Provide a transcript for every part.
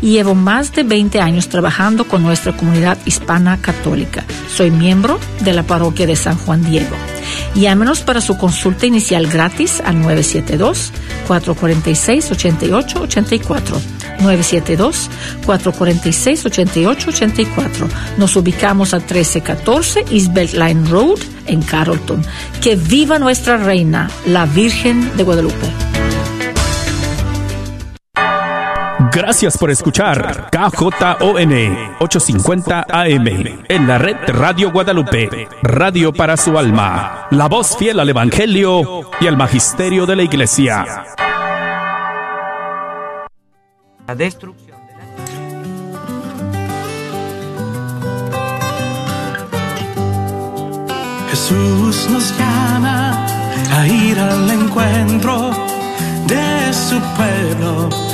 y llevo más de 20 años trabajando con nuestra comunidad hispana católica. Soy miembro de la parroquia de San Juan Diego. Llámenos para su consulta inicial gratis al 972-446-8884. 972-446-8884. Nos ubicamos a 1314 East Beltline Road en Carrollton. Que viva nuestra reina, la Virgen de Guadalupe. Gracias por escuchar KJON 850 AM en la red Radio Guadalupe, radio para su alma, la voz fiel al Evangelio y al Magisterio de la Iglesia. La destrucción de la... Jesús nos llama a ir al encuentro de su pueblo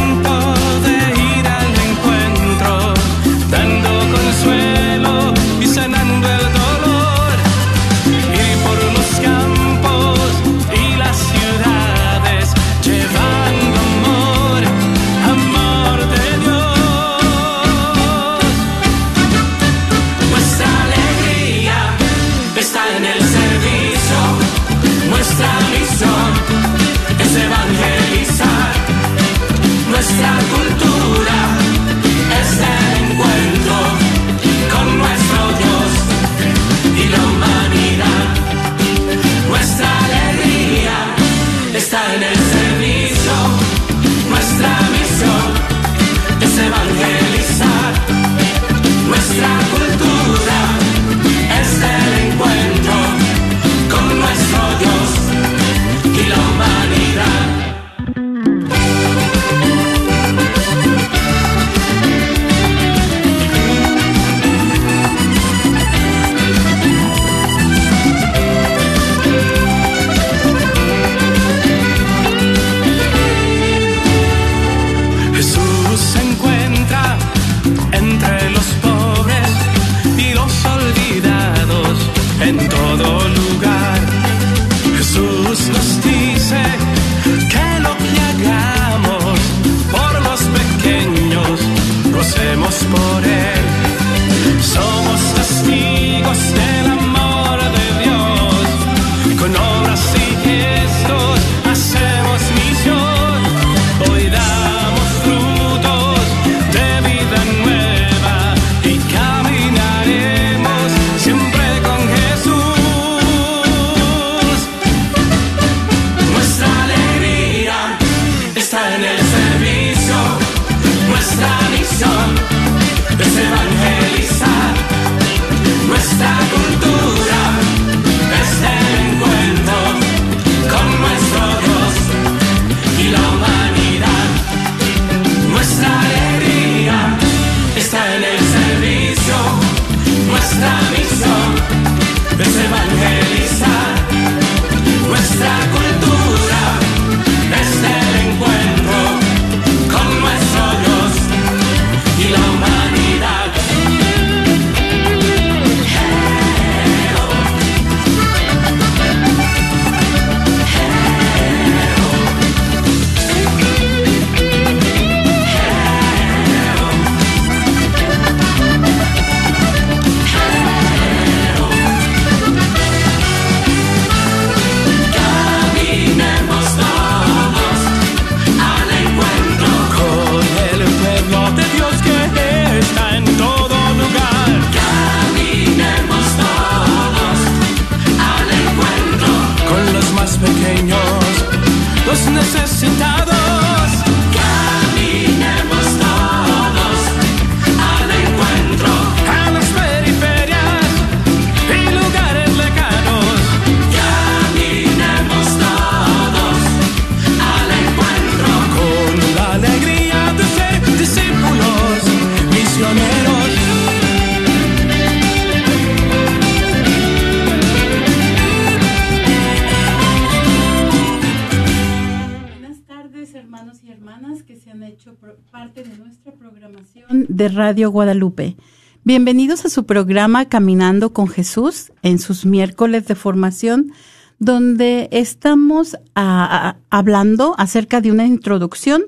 Radio Guadalupe. Bienvenidos a su programa Caminando con Jesús en sus miércoles de formación, donde estamos hablando acerca de una introducción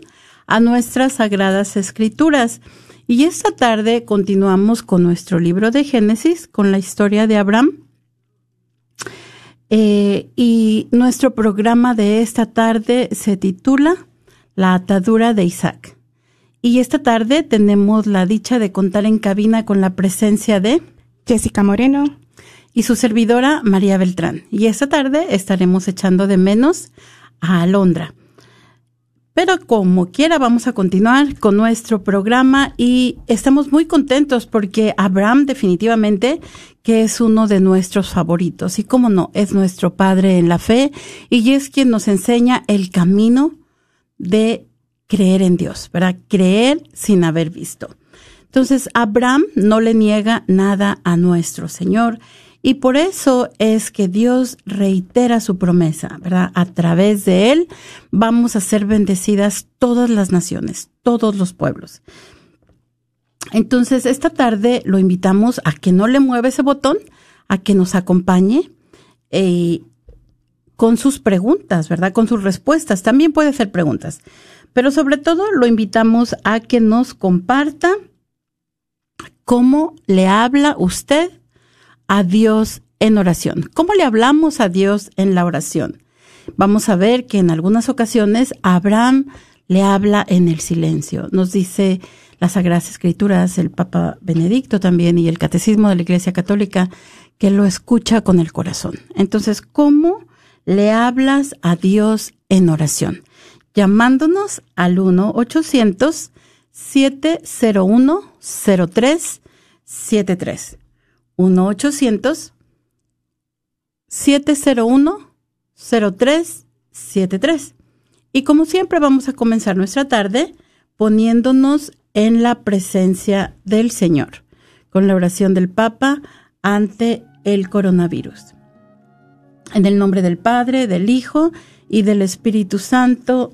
a nuestras sagradas escrituras. Y esta tarde continuamos con nuestro libro de Génesis, con la historia de Abraham. Eh, y nuestro programa de esta tarde se titula La atadura de Isaac. Y esta tarde tenemos la dicha de contar en cabina con la presencia de Jessica Moreno y su servidora María Beltrán. Y esta tarde estaremos echando de menos a Alondra. Pero como quiera, vamos a continuar con nuestro programa y estamos muy contentos porque Abraham definitivamente que es uno de nuestros favoritos y como no, es nuestro padre en la fe y es quien nos enseña el camino de creer en Dios, ¿verdad? Creer sin haber visto. Entonces, Abraham no le niega nada a nuestro Señor y por eso es que Dios reitera su promesa, ¿verdad? A través de él vamos a ser bendecidas todas las naciones, todos los pueblos. Entonces, esta tarde lo invitamos a que no le mueva ese botón, a que nos acompañe eh, con sus preguntas, ¿verdad? Con sus respuestas. También puede hacer preguntas. Pero sobre todo lo invitamos a que nos comparta cómo le habla usted a Dios en oración. ¿Cómo le hablamos a Dios en la oración? Vamos a ver que en algunas ocasiones Abraham le habla en el silencio. Nos dice las Sagradas Escrituras, el Papa Benedicto también y el Catecismo de la Iglesia Católica, que lo escucha con el corazón. Entonces, ¿cómo le hablas a Dios en oración? Llamándonos al 1-800-701-0373. 1-800-701-0373. Y como siempre vamos a comenzar nuestra tarde poniéndonos en la presencia del Señor, con la oración del Papa ante el coronavirus. En el nombre del Padre, del Hijo y del Espíritu Santo.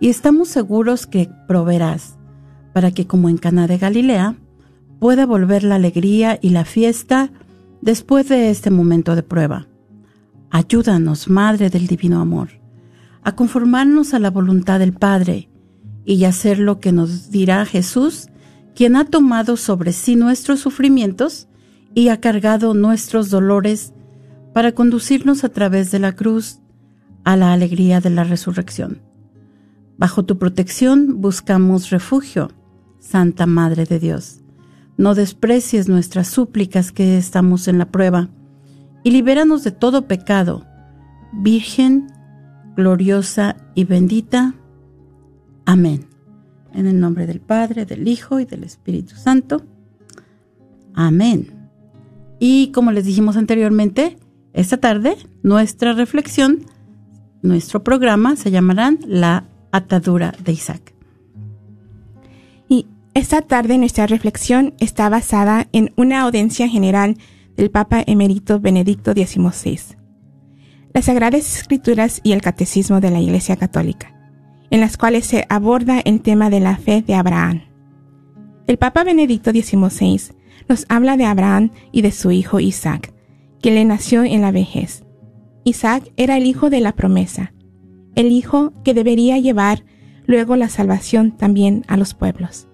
y estamos seguros que proveerás, para que como en Caná de Galilea, pueda volver la alegría y la fiesta después de este momento de prueba. Ayúdanos, Madre del Divino Amor, a conformarnos a la voluntad del Padre y hacer lo que nos dirá Jesús, quien ha tomado sobre sí nuestros sufrimientos y ha cargado nuestros dolores para conducirnos a través de la cruz a la alegría de la resurrección. Bajo tu protección buscamos refugio, Santa Madre de Dios. No desprecies nuestras súplicas que estamos en la prueba, y libéranos de todo pecado, Virgen, gloriosa y bendita. Amén. En el nombre del Padre, del Hijo y del Espíritu Santo. Amén. Y como les dijimos anteriormente, esta tarde nuestra reflexión, nuestro programa se llamarán La atadura de Isaac. Y esta tarde nuestra reflexión está basada en una audiencia general del Papa Emérito Benedicto XVI, las Sagradas Escrituras y el Catecismo de la Iglesia Católica, en las cuales se aborda el tema de la fe de Abraham. El Papa Benedicto XVI nos habla de Abraham y de su hijo Isaac, que le nació en la vejez. Isaac era el hijo de la promesa, el Hijo que debería llevar luego la salvación también a los pueblos.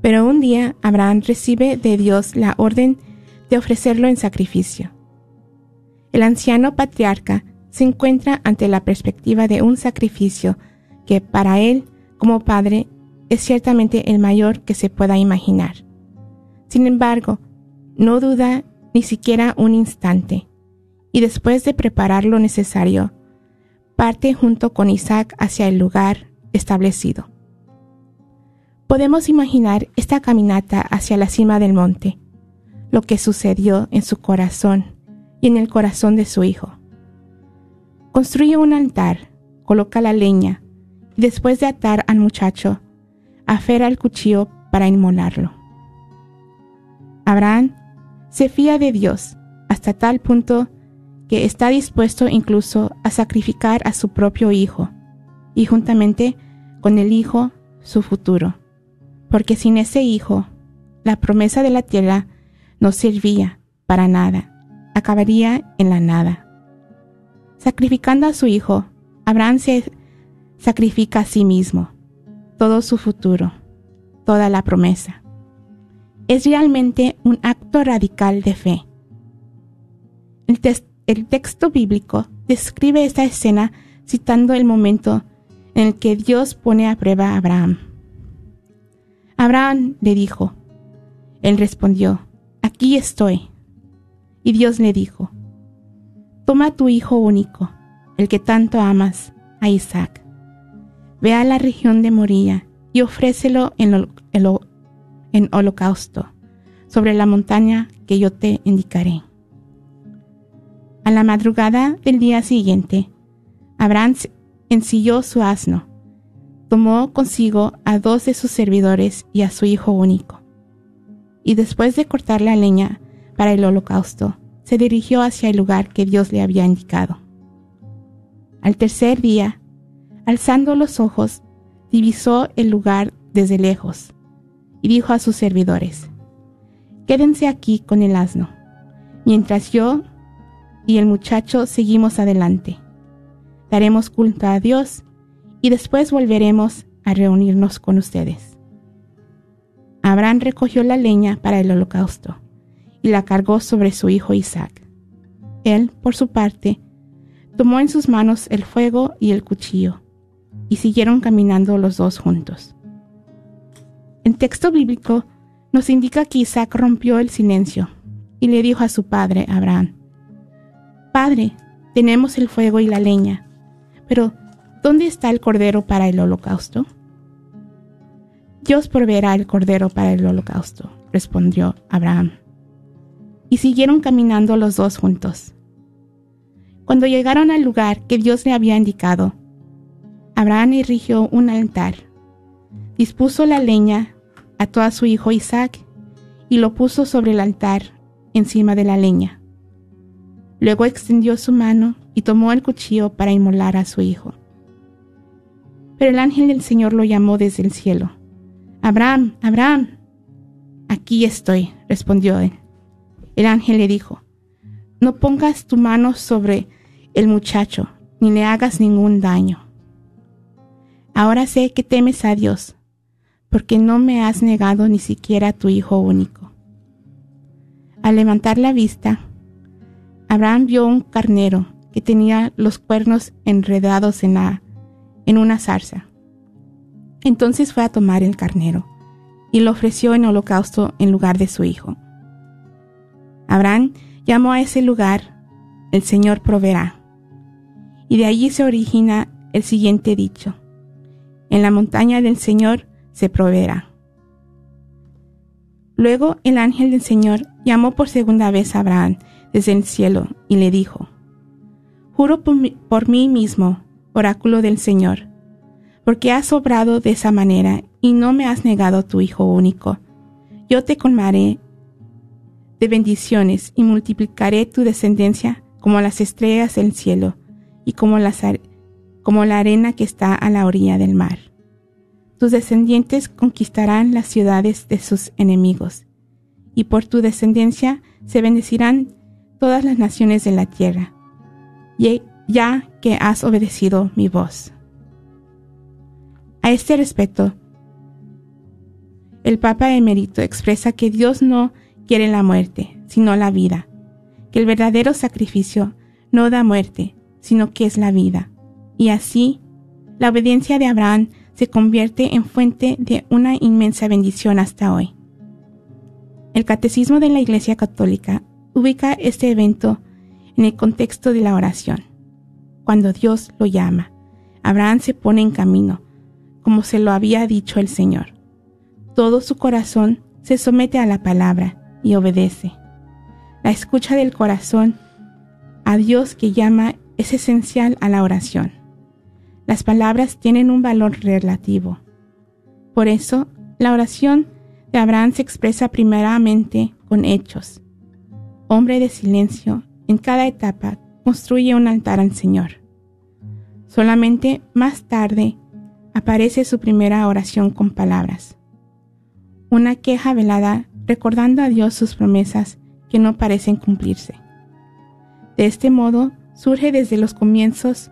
Pero un día Abraham recibe de Dios la orden de ofrecerlo en sacrificio. El anciano patriarca se encuentra ante la perspectiva de un sacrificio que para él, como padre, es ciertamente el mayor que se pueda imaginar. Sin embargo, no duda ni siquiera un instante, y después de preparar lo necesario, parte junto con Isaac hacia el lugar establecido. Podemos imaginar esta caminata hacia la cima del monte, lo que sucedió en su corazón y en el corazón de su hijo. Construye un altar, coloca la leña y después de atar al muchacho, afera el cuchillo para inmolarlo. Abraham se fía de Dios hasta tal punto que está dispuesto incluso a sacrificar a su propio hijo y juntamente con el hijo su futuro, porque sin ese hijo la promesa de la tierra no servía para nada, acabaría en la nada. Sacrificando a su hijo, Abraham se sacrifica a sí mismo, todo su futuro, toda la promesa. Es realmente un acto radical de fe. El, el texto bíblico describe esta escena citando el momento en el que Dios pone a prueba a Abraham. Abraham le dijo, él respondió, aquí estoy. Y Dios le dijo, toma tu hijo único, el que tanto amas, a Isaac. Ve a la región de Moría y ofrécelo en, en holocausto, sobre la montaña que yo te indicaré. A la madrugada del día siguiente, Abraham ensilló su asno, tomó consigo a dos de sus servidores y a su hijo único, y después de cortar la leña para el holocausto, se dirigió hacia el lugar que Dios le había indicado. Al tercer día, alzando los ojos, divisó el lugar desde lejos, y dijo a sus servidores, Quédense aquí con el asno, mientras yo y el muchacho seguimos adelante. Daremos culto a Dios y después volveremos a reunirnos con ustedes. Abraham recogió la leña para el holocausto y la cargó sobre su hijo Isaac. Él, por su parte, tomó en sus manos el fuego y el cuchillo, y siguieron caminando los dos juntos. El texto bíblico nos indica que Isaac rompió el silencio y le dijo a su padre, Abraham, Padre, tenemos el fuego y la leña, pero ¿dónde está el cordero para el holocausto? Dios proveerá el cordero para el holocausto, respondió Abraham. Y siguieron caminando los dos juntos. Cuando llegaron al lugar que Dios le había indicado, Abraham erigió un altar, dispuso la leña, ató a su hijo Isaac y lo puso sobre el altar encima de la leña. Luego extendió su mano y tomó el cuchillo para inmolar a su hijo. Pero el ángel del Señor lo llamó desde el cielo. Abraham, Abraham. Aquí estoy, respondió él. El ángel le dijo, no pongas tu mano sobre el muchacho, ni le hagas ningún daño. Ahora sé que temes a Dios, porque no me has negado ni siquiera a tu hijo único. Al levantar la vista, Abraham vio un carnero que tenía los cuernos enredados en, la, en una zarza. Entonces fue a tomar el carnero y lo ofreció en holocausto en lugar de su hijo. Abraham llamó a ese lugar el Señor proveerá. Y de allí se origina el siguiente dicho. En la montaña del Señor se proveerá. Luego el ángel del Señor llamó por segunda vez a Abraham desde el cielo y le dijo, Juro por mí, mismo, oráculo del Señor, porque has obrado de esa manera y no me has negado tu Hijo único. Yo te colmaré de bendiciones y multiplicaré tu descendencia como las estrellas del cielo y como, las, como la arena que está a la orilla del mar. Tus descendientes conquistarán las ciudades de sus enemigos, y por tu descendencia se bendecirán todas las naciones de la tierra, ya que has obedecido mi voz. A este respecto, el Papa Emérito expresa que Dios no quiere la muerte, sino la vida, que el verdadero sacrificio no da muerte, sino que es la vida. Y así, la obediencia de Abraham se convierte en fuente de una inmensa bendición hasta hoy. El Catecismo de la Iglesia Católica ubica este evento en el contexto de la oración. Cuando Dios lo llama, Abraham se pone en camino, como se lo había dicho el Señor. Todo su corazón se somete a la palabra y obedece. La escucha del corazón a Dios que llama es esencial a la oración. Las palabras tienen un valor relativo. Por eso, la oración de Abraham se expresa primeramente con hechos. Hombre de silencio, en cada etapa construye un altar al Señor. Solamente más tarde aparece su primera oración con palabras. Una queja velada recordando a Dios sus promesas que no parecen cumplirse. De este modo, surge desde los comienzos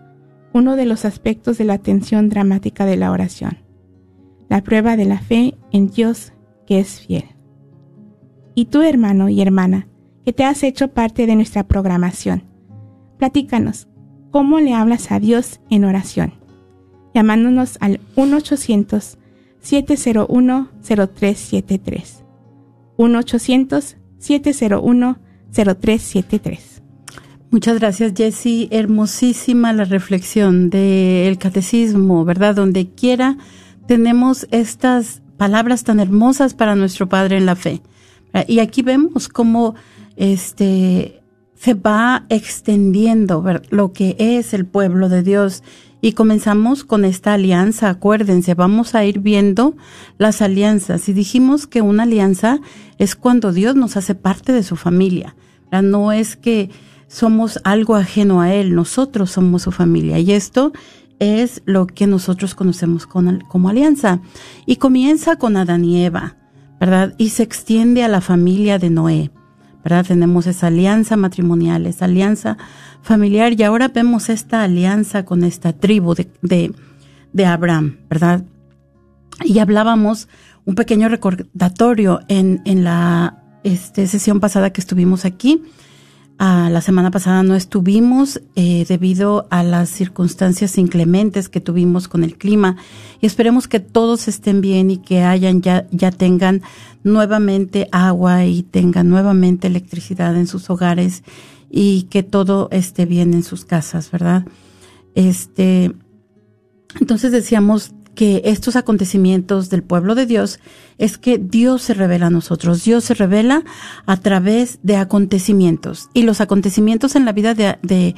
uno de los aspectos de la tensión dramática de la oración, la prueba de la fe en Dios que es fiel. Y tú, hermano y hermana, que te has hecho parte de nuestra programación, platícanos, ¿cómo le hablas a Dios en oración? Llamándonos al 1-800-701-0373. 1-800-701-0373. Muchas gracias, Jessie. Hermosísima la reflexión del catecismo, ¿verdad? Donde quiera tenemos estas palabras tan hermosas para nuestro Padre en la fe. Y aquí vemos cómo este se va extendiendo lo que es el pueblo de Dios. Y comenzamos con esta alianza, acuérdense, vamos a ir viendo las alianzas. Y dijimos que una alianza es cuando Dios nos hace parte de su familia. No es que somos algo ajeno a Él, nosotros somos su familia. Y esto es lo que nosotros conocemos como alianza. Y comienza con Adán y Eva, ¿verdad? Y se extiende a la familia de Noé. ¿Verdad? Tenemos esa alianza matrimonial, esa alianza familiar y ahora vemos esta alianza con esta tribu de, de, Abraham, ¿verdad? Y hablábamos un pequeño recordatorio en, en la este, sesión pasada que estuvimos aquí la semana pasada no estuvimos eh, debido a las circunstancias inclementes que tuvimos con el clima y esperemos que todos estén bien y que hayan ya, ya tengan nuevamente agua y tengan nuevamente electricidad en sus hogares y que todo esté bien en sus casas, ¿verdad? Este, entonces decíamos que estos acontecimientos del pueblo de Dios es que Dios se revela a nosotros. Dios se revela a través de acontecimientos. Y los acontecimientos en la vida de, de,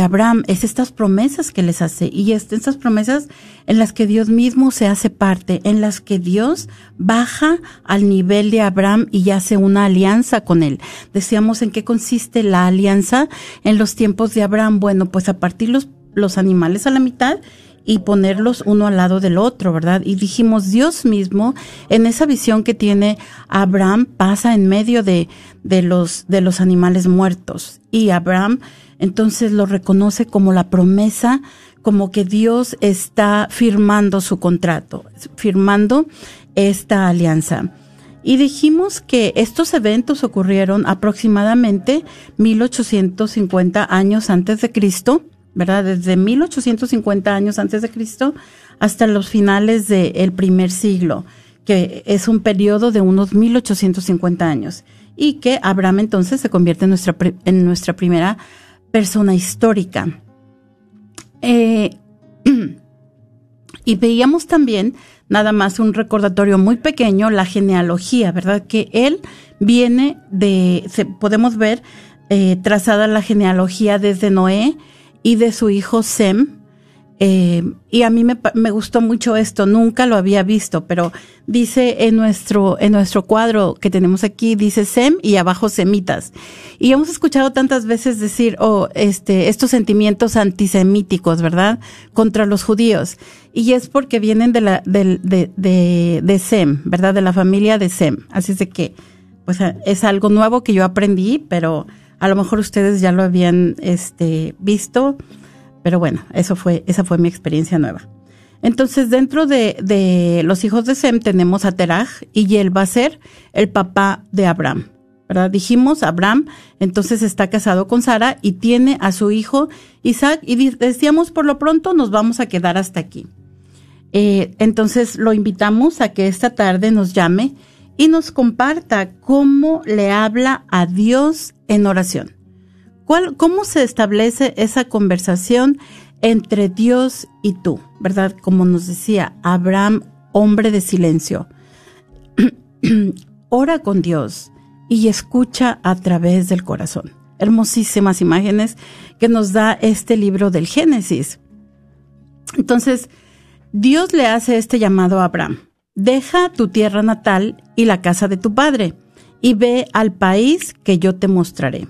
Abraham es estas promesas que les hace. Y es estas promesas en las que Dios mismo se hace parte, en las que Dios baja al nivel de Abraham y hace una alianza con él. Decíamos en qué consiste la alianza en los tiempos de Abraham. Bueno, pues a partir los, los animales a la mitad y ponerlos uno al lado del otro, ¿verdad? Y dijimos, Dios mismo, en esa visión que tiene Abraham, pasa en medio de, de los, de los animales muertos. Y Abraham entonces lo reconoce como la promesa, como que Dios está firmando su contrato, firmando esta alianza. Y dijimos que estos eventos ocurrieron aproximadamente 1850 años antes de Cristo ¿verdad? Desde 1850 años antes de Cristo hasta los finales del primer siglo, que es un periodo de unos 1850 años, y que Abraham entonces se convierte en nuestra, primera persona histórica. Eh, y veíamos también, nada más un recordatorio muy pequeño, la genealogía, ¿verdad? Que él viene de, podemos ver eh, trazada la genealogía desde Noé, y de su hijo Sem. Eh, y a mí me, me, gustó mucho esto, nunca lo había visto, pero dice en nuestro, en nuestro cuadro que tenemos aquí, dice Sem y abajo semitas. Y hemos escuchado tantas veces decir, oh, este, estos sentimientos antisemíticos, ¿verdad? Contra los judíos. Y es porque vienen de la, de, de, de, de Sem, ¿verdad? De la familia de Sem. Así es de que, pues es algo nuevo que yo aprendí, pero a lo mejor ustedes ya lo habían este, visto, pero bueno, eso fue, esa fue mi experiencia nueva. Entonces, dentro de, los hijos de Sem tenemos a Teraj y él va a ser el papá de Abraham. ¿verdad? Dijimos, Abraham entonces está casado con Sara y tiene a su hijo Isaac y decíamos, por lo pronto nos vamos a quedar hasta aquí. Eh, entonces lo invitamos a que esta tarde nos llame y nos comparta cómo le habla a Dios en oración. ¿Cuál, ¿Cómo se establece esa conversación entre Dios y tú? ¿Verdad? Como nos decía Abraham, hombre de silencio. Ora con Dios, y escucha a través del corazón. Hermosísimas imágenes que nos da este libro del Génesis. Entonces, Dios le hace este llamado a Abraham. Deja tu tierra natal y la casa de tu padre, y ve al país que yo te mostraré.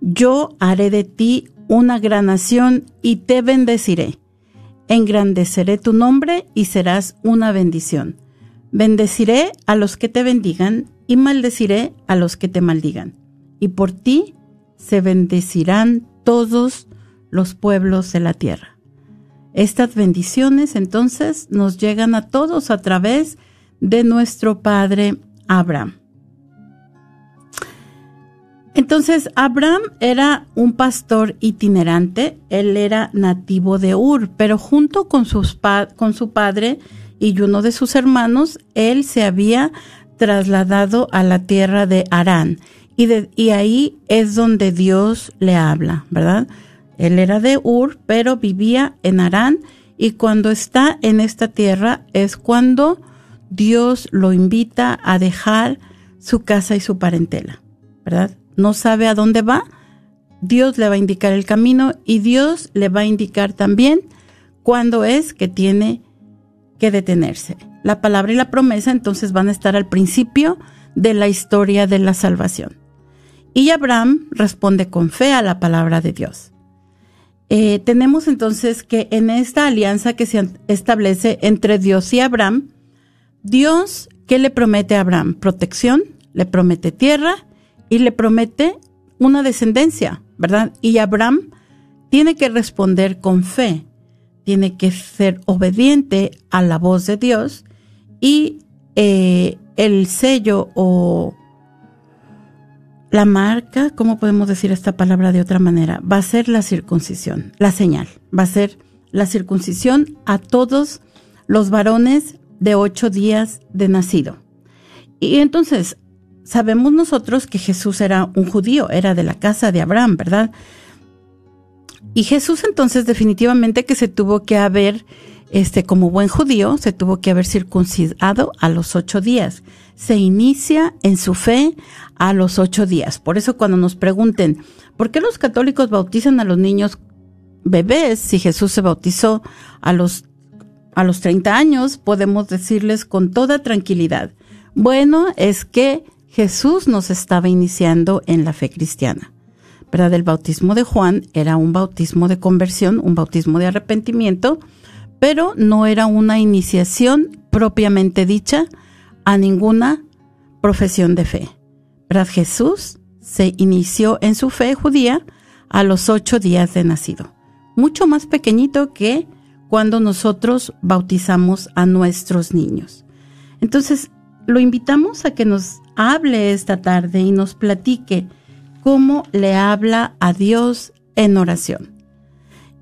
Yo haré de ti una gran nación y te bendeciré. Engrandeceré tu nombre y serás una bendición. Bendeciré a los que te bendigan y maldeciré a los que te maldigan. Y por ti se bendecirán todos los pueblos de la tierra. Estas bendiciones entonces nos llegan a todos a través de nuestro padre Abraham. Entonces, Abraham era un pastor itinerante, él era nativo de Ur, pero junto con, con su padre y uno de sus hermanos, él se había trasladado a la tierra de Arán. Y, y ahí es donde Dios le habla, ¿verdad? Él era de Ur, pero vivía en Arán y cuando está en esta tierra es cuando Dios lo invita a dejar su casa y su parentela, ¿verdad? No sabe a dónde va, Dios le va a indicar el camino y Dios le va a indicar también cuándo es que tiene que detenerse. La palabra y la promesa entonces van a estar al principio de la historia de la salvación. Y Abraham responde con fe a la palabra de Dios. Eh, tenemos entonces que en esta alianza que se establece entre Dios y Abraham, Dios, ¿qué le promete a Abraham? Protección, le promete tierra y le promete una descendencia, ¿verdad? Y Abraham tiene que responder con fe, tiene que ser obediente a la voz de Dios y eh, el sello o la marca, ¿cómo podemos decir esta palabra de otra manera? Va a ser la circuncisión, la señal, va a ser la circuncisión a todos los varones de ocho días de nacido. Y entonces, sabemos nosotros que Jesús era un judío, era de la casa de Abraham, ¿verdad? Y Jesús entonces definitivamente que se tuvo que haber, este, como buen judío, se tuvo que haber circuncidado a los ocho días. Se inicia en su fe a los ocho días. Por eso cuando nos pregunten, ¿por qué los católicos bautizan a los niños bebés si Jesús se bautizó a los, a los 30 años? Podemos decirles con toda tranquilidad. Bueno, es que Jesús nos estaba iniciando en la fe cristiana. ¿Verdad? El bautismo de Juan era un bautismo de conversión, un bautismo de arrepentimiento, pero no era una iniciación propiamente dicha a ninguna profesión de fe. Jesús se inició en su fe judía a los ocho días de nacido, mucho más pequeñito que cuando nosotros bautizamos a nuestros niños. Entonces, lo invitamos a que nos hable esta tarde y nos platique cómo le habla a Dios en oración.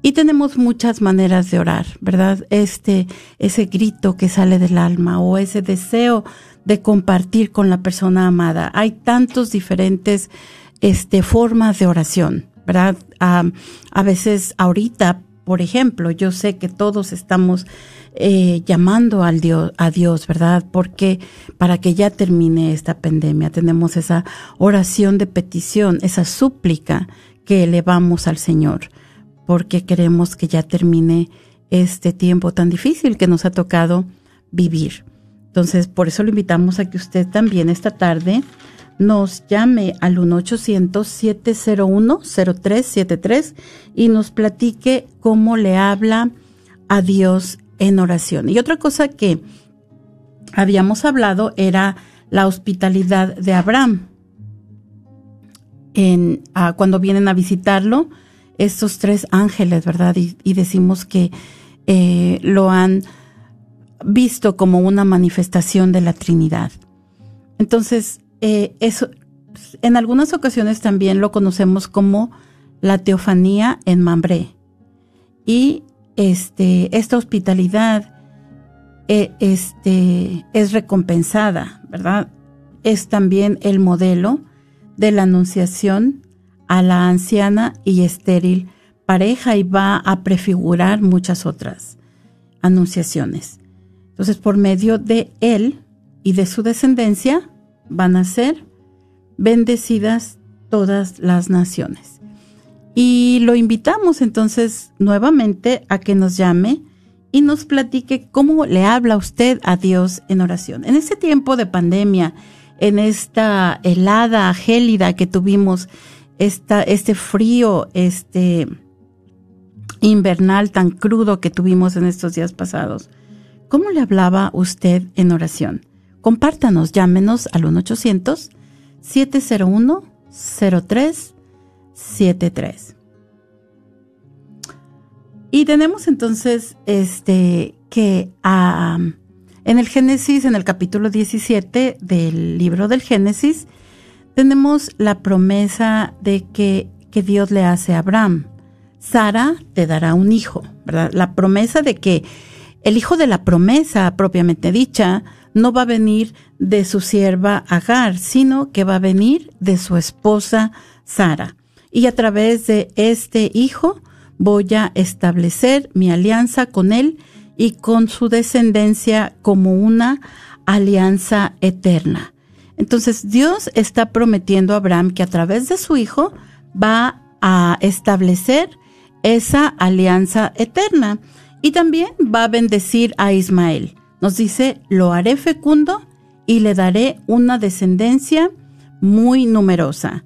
Y tenemos muchas maneras de orar, ¿verdad? Este, ese grito que sale del alma o ese deseo de compartir con la persona amada. Hay tantos diferentes este, formas de oración, ¿verdad? a veces ahorita, por ejemplo, yo sé que todos estamos eh, llamando al Dios, a Dios, ¿verdad? Porque para que ya termine esta pandemia tenemos esa oración de petición, esa súplica que elevamos al Señor, porque queremos que ya termine este tiempo tan difícil que nos ha tocado vivir. Entonces, por eso lo invitamos a que usted también esta tarde nos llame al 1-800-701-0373 y nos platique cómo le habla a Dios en oración. Y otra cosa que habíamos hablado era la hospitalidad de Abraham. Ah, cuando vienen a visitarlo, estos tres ángeles, ¿verdad? Y, decimos que eh, lo han visto como una manifestación de la Trinidad. Entonces, eh, eso, en algunas ocasiones también lo conocemos como la teofanía en Mambré. Y este, esta hospitalidad eh, este, es recompensada, ¿verdad? Es también el modelo de la anunciación a la anciana y estéril pareja y va a prefigurar muchas otras anunciaciones. Entonces, por medio de él y de su descendencia van a ser bendecidas todas las naciones. Y lo invitamos entonces nuevamente a que nos llame y nos platique cómo le habla usted a Dios en oración. En este tiempo de pandemia, en esta helada, gélida que tuvimos, este frío, este invernal tan crudo que tuvimos en estos días pasados, ¿cómo le hablaba usted en oración? Compártanos, llámenos al 1-800-701-0373. Y tenemos entonces este que en el Génesis, en el capítulo 17 del libro del Génesis, tenemos la promesa de que, que Dios le hace a Abraham. Sara te dará un hijo, ¿verdad? La promesa de que el hijo de la promesa propiamente dicha no va a venir de su sierva Agar, sino que va a venir de su esposa Sara. Y a través de este hijo voy a establecer mi alianza con él y con su descendencia como una alianza eterna. Entonces Dios está prometiendo a Abraham que a través de su hijo va a establecer esa alianza eterna y también va a bendecir a Ismael. Nos dice, lo haré fecundo y le daré una descendencia muy numerosa.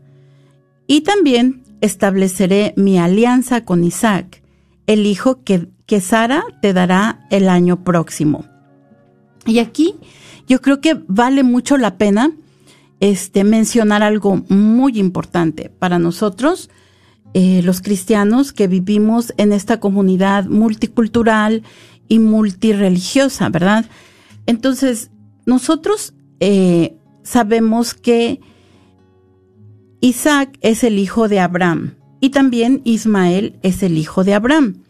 Y también estableceré mi alianza con Isaac, el hijo que, que Sara te dará el año próximo. Y aquí yo creo que vale mucho la pena este, mencionar algo muy importante para nosotros, eh, los cristianos que vivimos en esta comunidad multicultural y multireligiosa, ¿verdad? Entonces, nosotros eh, sabemos que Isaac es el hijo de Abraham y también Ismael es el hijo de Abraham.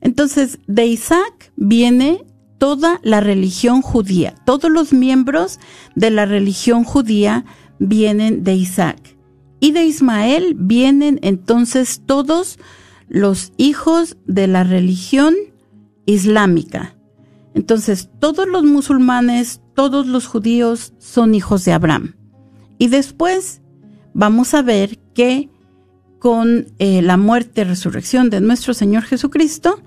Entonces, de Isaac viene toda la religión judía. Todos los miembros de la religión judía vienen de Isaac. Y de Ismael vienen entonces todos los hijos de la religión islámica. Entonces, todos los musulmanes, todos los judíos son hijos de Abraham. Y después vamos a ver que con eh, la muerte y resurrección de nuestro Señor Jesucristo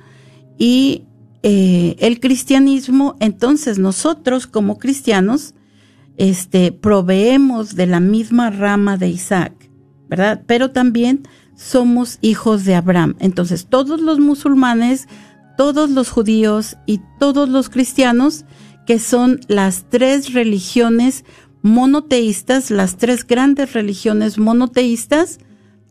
y eh, el cristianismo, entonces nosotros como cristianos, este, proveemos de la misma rama de Isaac, ¿verdad? Pero también somos hijos de Abraham. Entonces todos los musulmanes, todos los judíos y todos los cristianos, que son las tres religiones monoteístas, las tres grandes religiones monoteístas,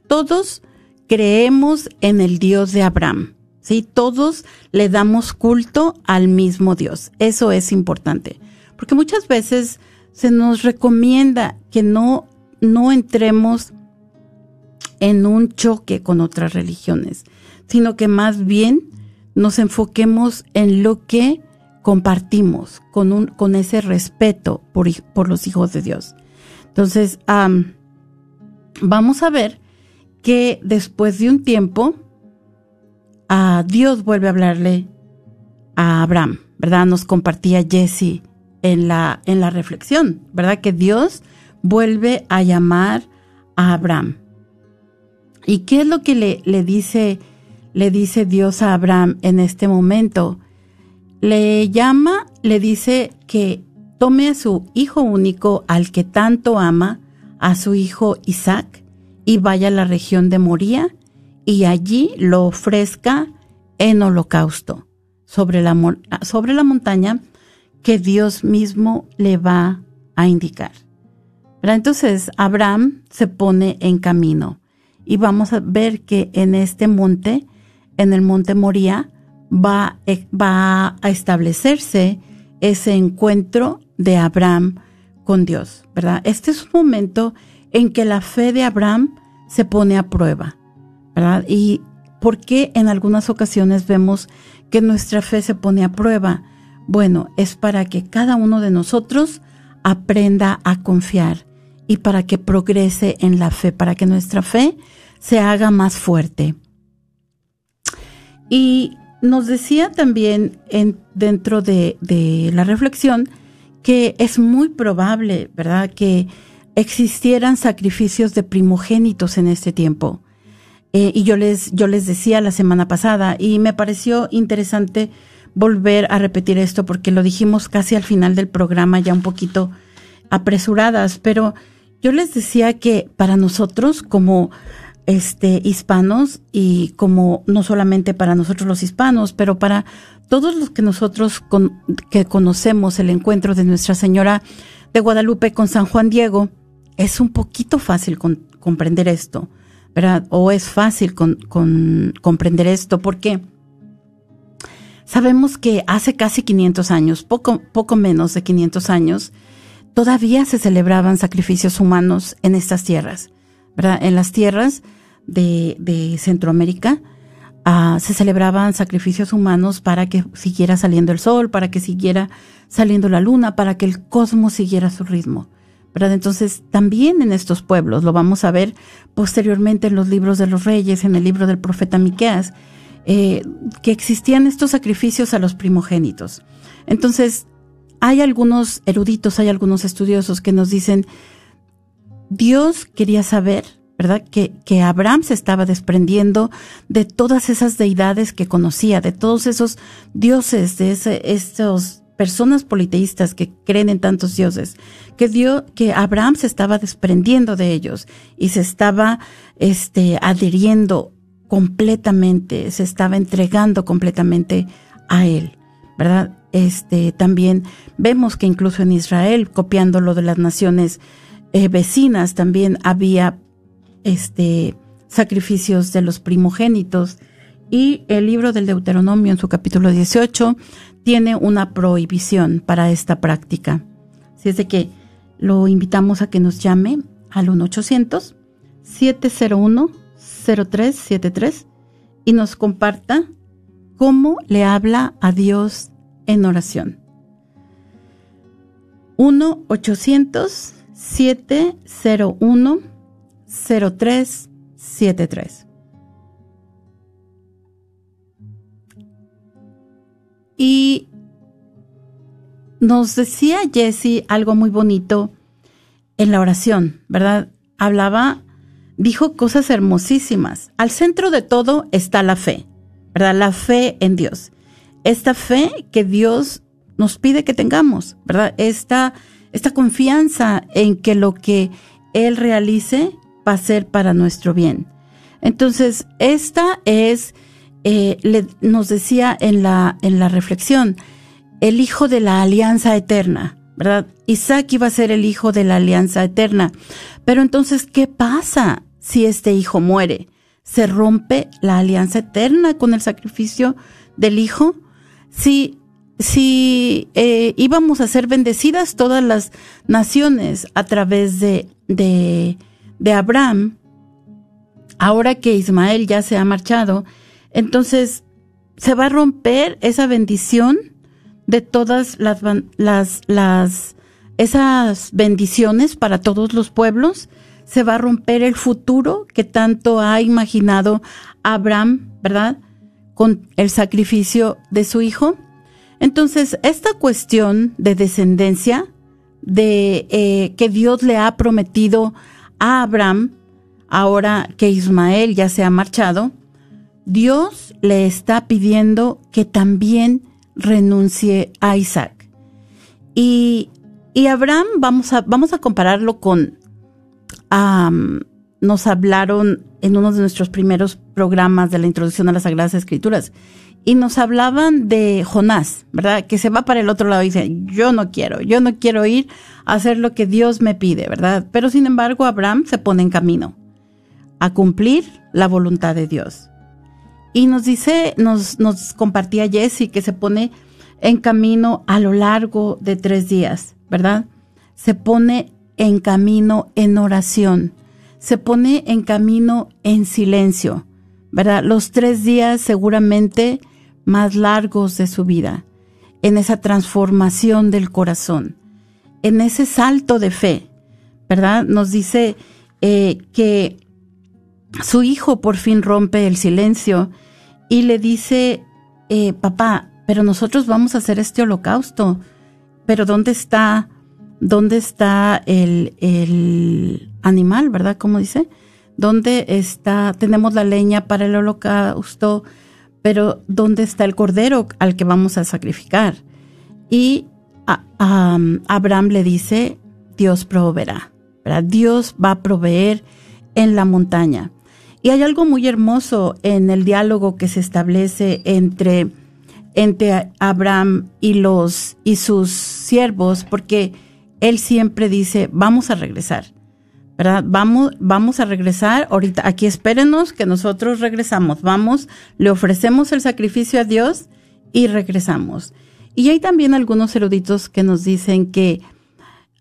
todos creemos en el Dios de Abraham. ¿Sí? Todos le damos culto al mismo Dios. Eso es importante. Porque muchas veces se nos recomienda que no, no entremos en un choque con otras religiones, sino que más bien nos enfoquemos en lo que compartimos con, un, con ese respeto por, por los hijos de Dios. Entonces, vamos a ver que después de un tiempo, Dios vuelve a hablarle a Abraham, ¿verdad? Nos compartía Jesse en la, en la reflexión, ¿verdad? Que Dios vuelve a llamar a Abraham. ¿Y qué es lo que le, le dice, le dice Dios a Abraham en este momento? le llama, le dice que tome a su hijo único, al que tanto ama, a su hijo Isaac, y vaya a la región de Moría, y allí lo ofrezca en holocausto sobre la, sobre la montaña que Dios mismo le va a indicar. Entonces Abraham se pone en camino y vamos a ver que en este monte, en el monte Moría, va, eh, va a establecerse ese encuentro de Abraham con Dios, ¿verdad? Este es un momento en que la fe de Abraham se pone a prueba, ¿verdad? Y ¿por qué en algunas ocasiones vemos que nuestra fe se pone a prueba? Bueno, es para que cada uno de nosotros aprenda a confiar y para que progrese en la fe, para que nuestra fe se haga más fuerte. Y nos decía también en, dentro de, la reflexión que es muy probable, ¿verdad?, que existieran sacrificios de primogénitos en este tiempo. Eh, y yo les, yo les decía la semana pasada, y me pareció interesante volver a repetir esto porque lo dijimos casi al final del programa, ya un poquito apresuradas, pero yo les decía que para nosotros como este hispanos y como no solamente para nosotros los hispanos, pero para todos los que nosotros que conocemos el encuentro de Nuestra Señora de Guadalupe con San Juan Diego, es un poquito fácil comprender esto, ¿verdad? O es fácil comprender esto porque sabemos que hace casi 500 años, poco, poco menos de 500 años, todavía se celebraban sacrificios humanos en estas tierras, ¿verdad? En las tierras de, Centroamérica ah, se celebraban sacrificios humanos para que siguiera saliendo el sol, para que siguiera saliendo la luna, para que el cosmos siguiera su ritmo. Entonces, también en estos pueblos, lo vamos a ver posteriormente en los libros de los reyes, en el libro del profeta Miqueas, eh, que existían estos sacrificios a los primogénitos. Entonces, hay algunos eruditos, hay algunos estudiosos que nos dicen, Dios quería saber ¿verdad? Que, que Abraham se estaba desprendiendo de todas esas deidades que conocía, de todos esos dioses, de ese, esas personas politeístas que creen en tantos dioses, que dio, que Abraham se estaba desprendiendo de ellos y se estaba, este, adhiriendo completamente, se estaba entregando completamente a él, ¿verdad? Este, también vemos que incluso en Israel, copiando lo de las naciones eh, vecinas, también había este, sacrificios de los primogénitos. Y el libro del Deuteronomio en su capítulo 18 tiene una prohibición para esta práctica. Así es de que lo invitamos a que nos llame al 1-800-701-0373 y nos comparta cómo le habla a Dios en oración. 1-800-701 Y nos decía Jesse algo muy bonito en la oración, ¿verdad? Hablaba, dijo cosas hermosísimas. Al centro de todo está la fe, ¿verdad? La fe en Dios. Esta fe que Dios nos pide que tengamos, ¿verdad? Esta, esta confianza en que lo que Él realice va a ser para nuestro bien. Entonces, esta es, eh, nos decía en la, en la reflexión, el hijo de la alianza eterna, ¿verdad? Isaac iba a ser el hijo de la alianza eterna. Pero entonces, ¿qué pasa si este hijo muere? ¿Se rompe la alianza eterna con el sacrificio del hijo? Si, si eh, íbamos a ser bendecidas todas las naciones a través de, de de Abraham, ahora que Ismael ya se ha marchado, entonces se va a romper esa bendición de todas las, las, las, esas bendiciones para todos los pueblos, se va a romper el futuro que tanto ha imaginado Abraham, ¿verdad? Con el sacrificio de su hijo. Entonces, esta cuestión de descendencia, de eh, que Dios le ha prometido a Abraham, ahora que Ismael ya se ha marchado, Dios le está pidiendo que también renuncie a Isaac. Y, Abraham, vamos a, vamos a compararlo con, nos hablaron en uno de nuestros primeros programas de la introducción a las Sagradas Escrituras, y nos hablaban de Jonás, ¿verdad? Que se va para el otro lado y dice, yo no quiero, yo no quiero ir a hacer lo que Dios me pide, ¿verdad? Pero sin embargo, Abraham se pone en camino a cumplir la voluntad de Dios. Y nos dice, nos, nos compartía Jesse que se pone en camino a lo largo de tres días, ¿verdad? Se pone en camino en oración, se pone en camino en silencio, ¿verdad? Los tres días seguramente más largos de su vida, en esa transformación del corazón, en ese salto de fe, ¿verdad? Nos dice eh, que su hijo por fin rompe el silencio y le dice, eh, papá, pero nosotros vamos a hacer este holocausto, pero ¿dónde está ¿Dónde está el, animal, verdad? ¿Cómo dice? ¿Dónde está? Tenemos la leña para el holocausto, pero ¿dónde está el cordero al que vamos a sacrificar? Y Abraham le dice, Dios proveerá, ¿verdad? Dios va a proveer en la montaña. Y hay algo muy hermoso en el diálogo que se establece entre, entre Abraham y, los, y sus siervos, porque él siempre dice, vamos a regresar. ¿verdad? Vamos, vamos a regresar ahorita. Aquí espérenos que nosotros regresamos. Vamos, le ofrecemos el sacrificio a Dios y regresamos. Y hay también algunos eruditos que nos dicen que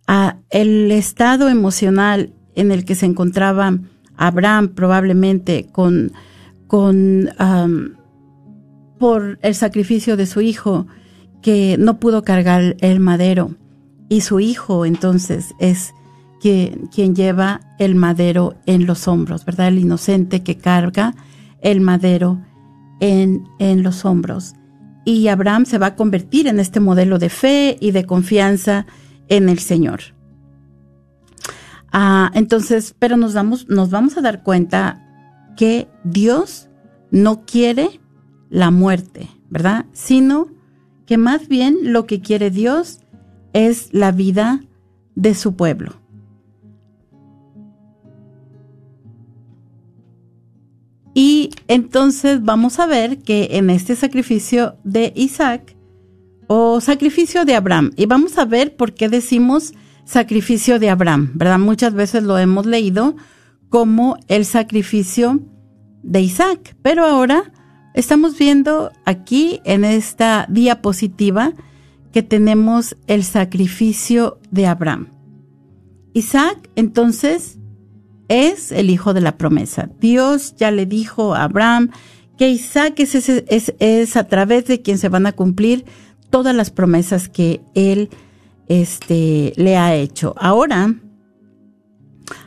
ah, el estado emocional en el que se encontraba Abraham probablemente con, con por el sacrificio de su hijo, que no pudo cargar el madero. Y su hijo entonces es quien, quien lleva el madero en los hombros, ¿verdad? El inocente que carga el madero en, en los hombros. Y Abraham se va a convertir en este modelo de fe y de confianza en el Señor. Ah, entonces, pero nos, vamos a dar cuenta que Dios no quiere la muerte, ¿verdad? Sino que más bien lo que quiere Dios es la vida de su pueblo. Y entonces vamos a ver que en este sacrificio de Isaac o sacrificio de Abraham, y vamos a ver por qué decimos sacrificio de Abraham, ¿verdad? Muchas veces lo hemos leído como el sacrificio de Isaac, pero ahora estamos viendo aquí en esta diapositiva que tenemos el sacrificio de Abraham. Isaac entonces es el hijo de la promesa. Dios ya le dijo a Abraham que Isaac es, a través de quien se van a cumplir todas las promesas que él este, le ha hecho. Ahora,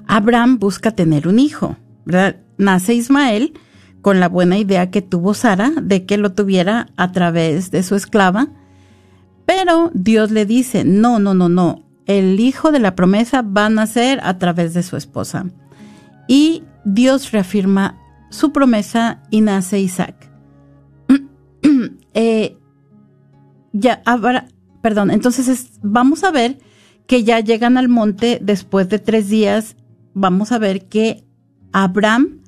Abraham busca tener un hijo, ¿verdad? Nace Ismael con la buena idea que tuvo Sara de que lo tuviera a través de su esclava, pero Dios le dice, no, no, no, no, el hijo de la promesa va a nacer a través de su esposa. Y Dios reafirma su promesa y nace Isaac. eh, ya, ahora, perdón, entonces es, vamos a ver que ya llegan al monte después de tres días. Vamos a ver que Abraham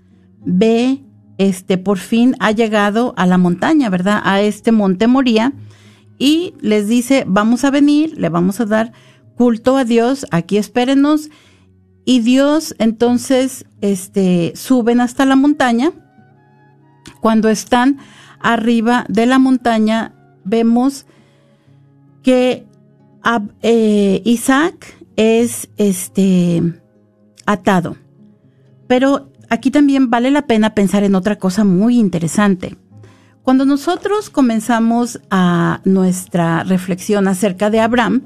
ve, este, por fin ha llegado a la montaña, ¿verdad? A este monte Moría y les dice, vamos a venir, le vamos a dar culto a Dios, aquí espérenos. Y Dios entonces, este, suben hasta la montaña. Cuando están arriba de la montaña, vemos que eh, Isaac es este atado. Pero aquí también vale la pena pensar en otra cosa muy interesante. Cuando nosotros comenzamos a nuestra reflexión acerca de Abraham,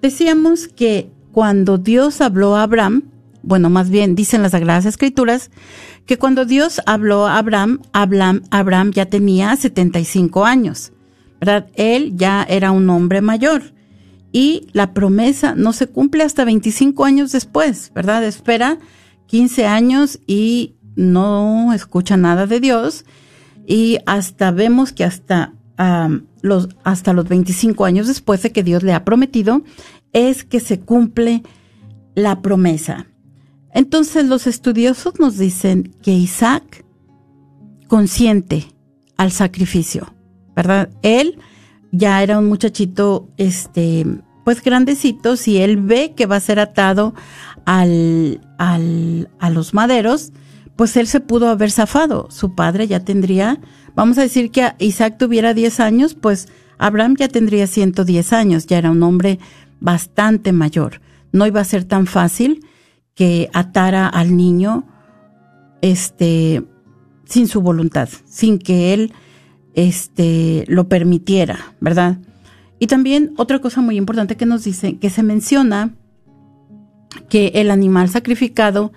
decíamos que cuando Dios habló a Abraham, bueno, más bien dicen las Sagradas Escrituras, que cuando Dios habló a Abraham, Abraham, Abraham ya tenía 75 años. Él ya era un hombre mayor y la promesa no se cumple hasta 25 años después, ¿verdad? Espera 15 años y no escucha nada de Dios y hasta vemos que hasta, los, hasta los 25 años después de que Dios le ha prometido es que se cumple la promesa. Entonces los estudiosos nos dicen que Isaac consciente al sacrificio, ¿verdad? Él ya era un muchachito, este, pues grandecito, si él ve que va a ser atado al, al, a los maderos, pues él se pudo haber zafado. Su padre ya tendría, vamos a decir que Isaac tuviera 10 años, pues Abraham ya tendría 110 años, ya era un hombre bastante mayor. No iba a ser tan fácil que atara al niño, este, sin su voluntad, sin que él este, lo permitiera, ¿verdad? Y también otra cosa muy importante que nos dice, que se menciona que el animal sacrificado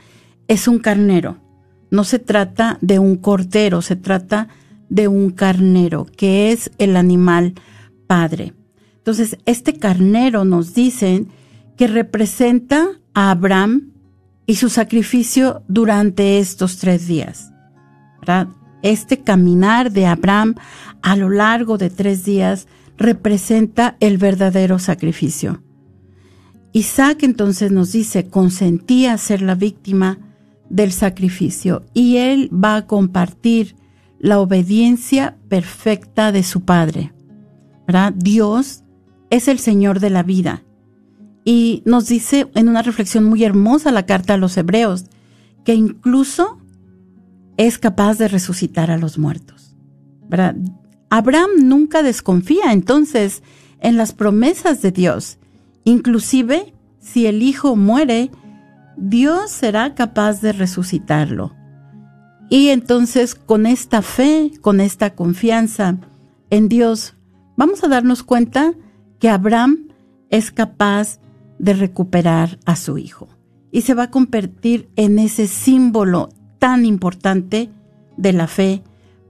es un carnero. No se trata de un cordero, se trata de un carnero, que es el animal padre. Entonces, este carnero nos dicen que representa a Abraham y su sacrificio durante estos tres días. ¿verdad? Este caminar de Abraham a lo largo de tres días representa el verdadero sacrificio. Isaac entonces nos dice, consentía ser la víctima del sacrificio y él va a compartir la obediencia perfecta de su padre. Dios es el Señor de la vida. Y nos dice en una reflexión muy hermosa la carta a los hebreos, que incluso es capaz de resucitar a los muertos. Abraham nunca desconfía entonces en las promesas de Dios. Inclusive, si el hijo muere, Dios será capaz de resucitarlo. Y entonces con esta fe, con esta confianza en Dios, vamos a darnos cuenta que Abraham es capaz de recuperar a su hijo y se va a convertir en ese símbolo tan importante de la fe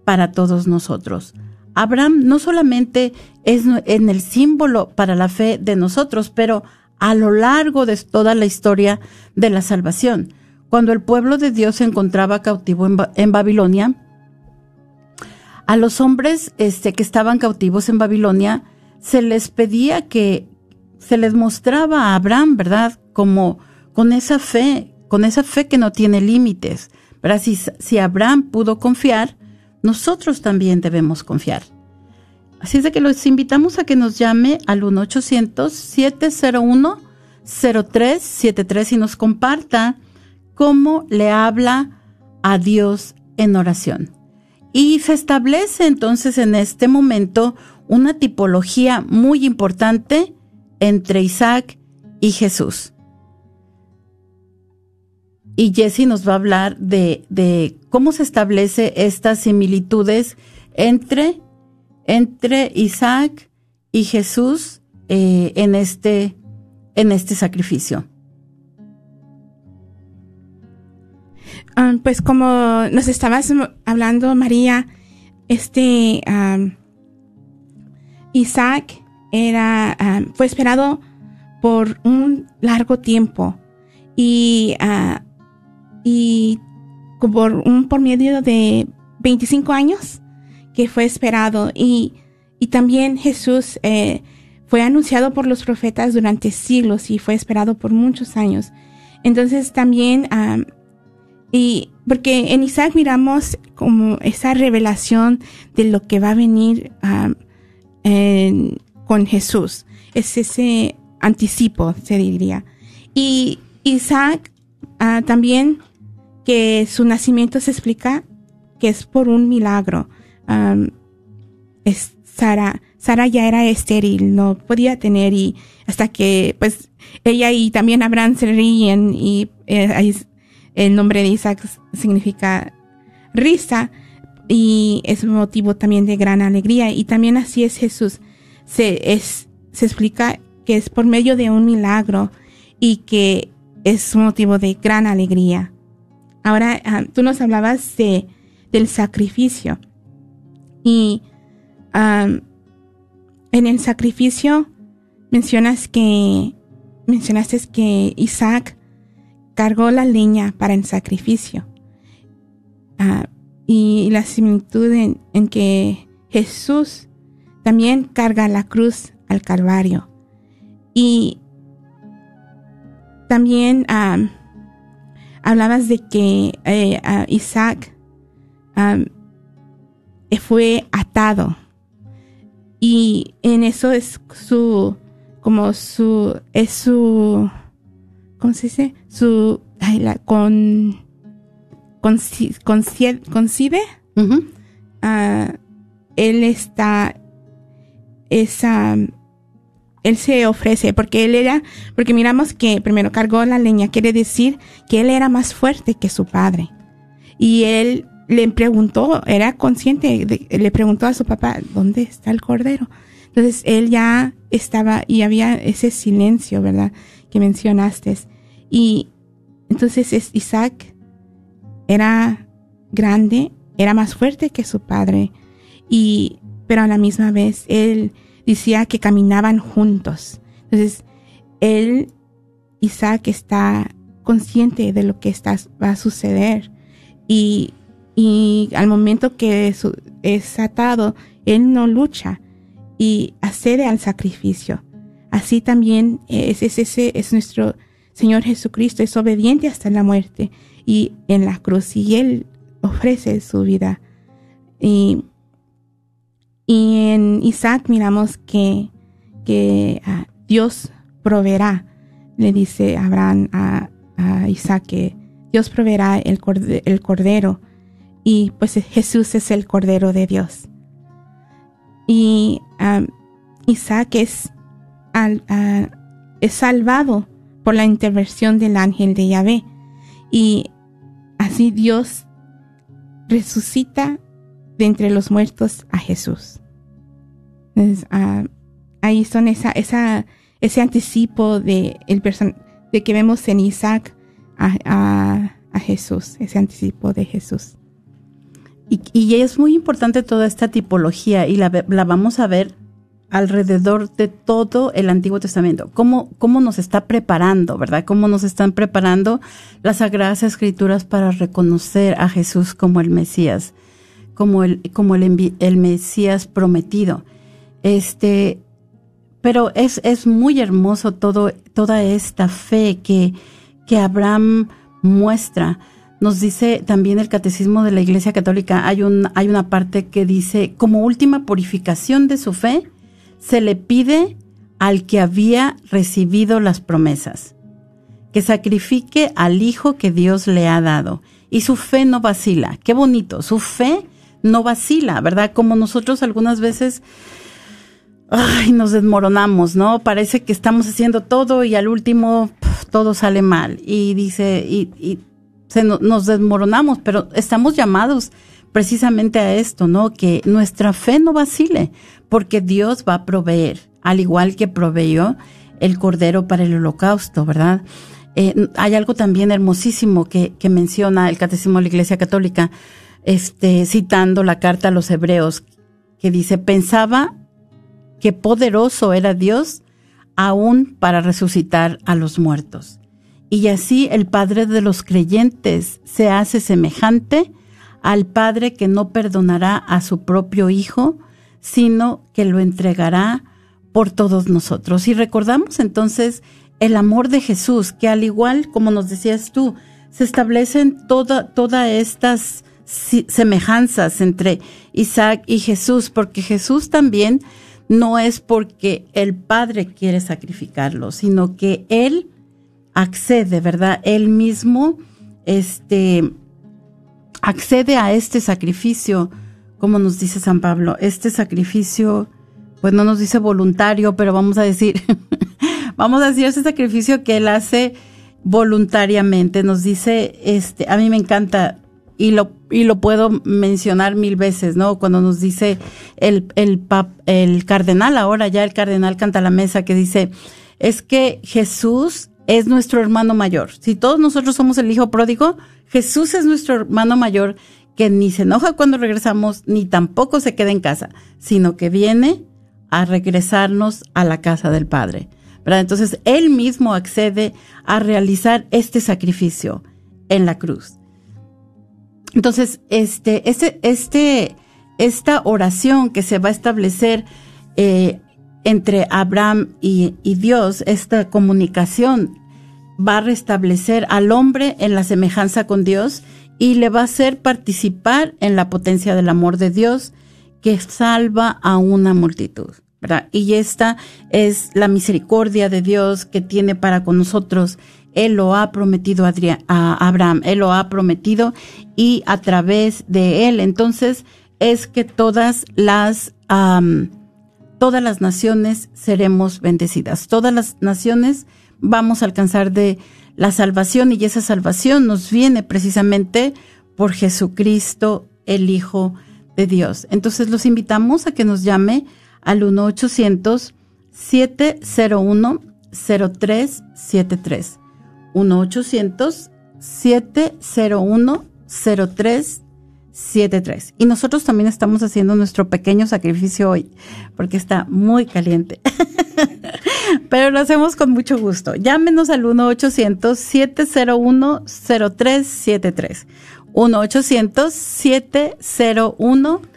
para todos nosotros. Abraham no solamente es en el símbolo para la fe de nosotros, pero a lo largo de toda la historia de la salvación. Cuando el pueblo de Dios se encontraba cautivo en, Babilonia, a los hombres este, que estaban cautivos en Babilonia se les pedía que se les mostraba a Abraham, ¿verdad? Como con esa fe, con esa fe que no tiene límites. ¿Verdad? Si, si Abraham pudo confiar, nosotros también debemos confiar. Así es de que los invitamos a que nos llame al 1-800-701-0373 y nos comparta cómo le habla a Dios en oración. Y se establece entonces en este momento una tipología muy importante entre Isaac y Jesús. Y Jesse nos va a hablar de, cómo se establece estas similitudes entre, entre Isaac y Jesús eh, en, este, en este sacrificio. Ah, pues como nos estabas hablando, María, este Isaac era fue esperado por un largo tiempo y uh, y por, un, por medio de 25 años que fue esperado y, y también Jesús eh, fue anunciado por los profetas durante siglos y fue esperado por muchos años. Entonces también, y porque en Isaac miramos como esa revelación de lo que va a venir con Jesús. Es ese anticipo, se diría. Y Isaac ah, también que su nacimiento se explica que es por un milagro. es Sara, Sara ya era estéril, no podía tener y hasta que pues ella y también Abraham se ríen y eh, el nombre de Isaac significa risa y es un motivo también de gran alegría y también así es Jesús. Se, es, se explica que es por medio de un milagro y que es un motivo de gran alegría. Ahora, ah, tú nos hablabas de, del sacrificio. Y en el sacrificio mencionas que, mencionaste que Isaac cargó la leña para el sacrificio. Ah, y la similitud en, que Jesús también carga la cruz al Calvario. Y también hablabas de que eh, Isaac fue atado. Y en eso es su como su es su cómo se dice su la, con concibe. Ah, él está esa él se ofrece, porque él era, porque miramos que primero cargó la leña, quiere decir que él era más fuerte que su padre. Y él le preguntó, era consciente, le preguntó a su papá, ¿dónde está el cordero? Entonces él ya estaba y había ese silencio, ¿verdad? Que mencionaste. Y entonces Isaac era grande, era más fuerte que su padre. Y, pero a la misma vez él decía que caminaban juntos. Entonces, él Isaac está consciente de lo que está, va a suceder y, y al momento que es, atado, él no lucha y accede al sacrificio. Así también es, es, es nuestro Señor Jesucristo, es obediente hasta la muerte y en la cruz y él ofrece su vida. Y, y en Isaac miramos que, que ah, Dios proveerá, le dice Abraham a, Isaac que Dios proveerá el, el cordero. Y pues Jesús es el cordero de Dios. Y Isaac es, es salvado por la intervención del ángel de Yahvé. Y así Dios resucita de entre los muertos a Jesús. Ah, ahí son esa, esa, ese anticipo de, el de que vemos en Isaac a, Jesús, ese anticipo de Jesús. Y, es muy importante toda esta tipología y la, vamos a ver alrededor de todo el Antiguo Testamento. Cómo, cómo nos está preparando, ¿verdad? Cómo nos están preparando las Sagradas Escrituras para reconocer a Jesús como el Mesías, como el, como el, el Mesías prometido. Este, pero es, es muy hermoso todo, toda esta fe que, que Abraham muestra. Nos dice también el Catecismo de la Iglesia Católica, hay, un, hay una parte que dice, como última purificación de su fe, se le pide al que había recibido las promesas, que sacrifique al Hijo que Dios le ha dado. Y su fe no vacila. Qué bonito, su fe no vacila, ¿verdad? Como nosotros algunas veces ay, nos desmoronamos, ¿no? Parece que estamos haciendo todo y al último todo sale mal. Y dice, y, se nos desmoronamos, pero estamos llamados precisamente a esto, ¿no? Que nuestra fe no vacile, porque Dios va a proveer, al igual que proveyó el cordero para el holocausto, ¿verdad? Eh, hay algo también hermosísimo que, que menciona el Catecismo de la Iglesia Católica, este, citando la carta a los hebreos, que dice, pensaba que poderoso era Dios aún para resucitar a los muertos. Y así el Padre de los creyentes se hace semejante al Padre que no perdonará a su propio Hijo, sino que lo entregará por todos nosotros. Y recordamos entonces el amor de Jesús, que al igual como nos decías tú, se establecen todas estas semejanzas entre Isaac y Jesús, porque Jesús también no es porque el Padre quiere sacrificarlo, sino que Él accede, ¿verdad? Él mismo, este, accede a este sacrificio, como nos dice San Pablo, este sacrificio, pues no nos dice voluntario, pero vamos a decir, vamos a decir ese sacrificio que Él hace voluntariamente, nos dice, este, a mí me encanta y lo, y lo puedo mencionar mil veces, ¿no? Cuando nos dice el, el, el cardenal, ahora ya el cardenal canta la mesa, que dice, es que Jesús es nuestro hermano mayor. Si todos nosotros somos el hijo pródigo, Jesús es nuestro hermano mayor que ni se enoja cuando regresamos, ni tampoco se queda en casa, sino que viene a regresarnos a la casa del Padre. Entonces, Él mismo accede a realizar este sacrificio en la cruz. Entonces, este, este, este, esta oración que se va a establecer eh, entre Abraham y, y, Dios, esta comunicación va a restablecer al hombre en la semejanza con Dios y le va a hacer participar en la potencia del amor de Dios que salva a una multitud. ¿verdad? Y esta es la misericordia de Dios que tiene para con nosotros él lo ha prometido a Abraham, Él lo ha prometido y a través de Él. Entonces es que todas las, todas las naciones seremos bendecidas. Todas las naciones vamos a alcanzar de la salvación y esa salvación nos viene precisamente por Jesucristo, el Hijo de Dios. Entonces los invitamos a que nos llame al 1-800-701-0373. 1-800-701-0373. Y nosotros también estamos haciendo nuestro pequeño sacrificio hoy, porque está muy caliente. Pero lo hacemos con mucho gusto. Llámenos al 1-800-701-0373. 1-800-701-0373.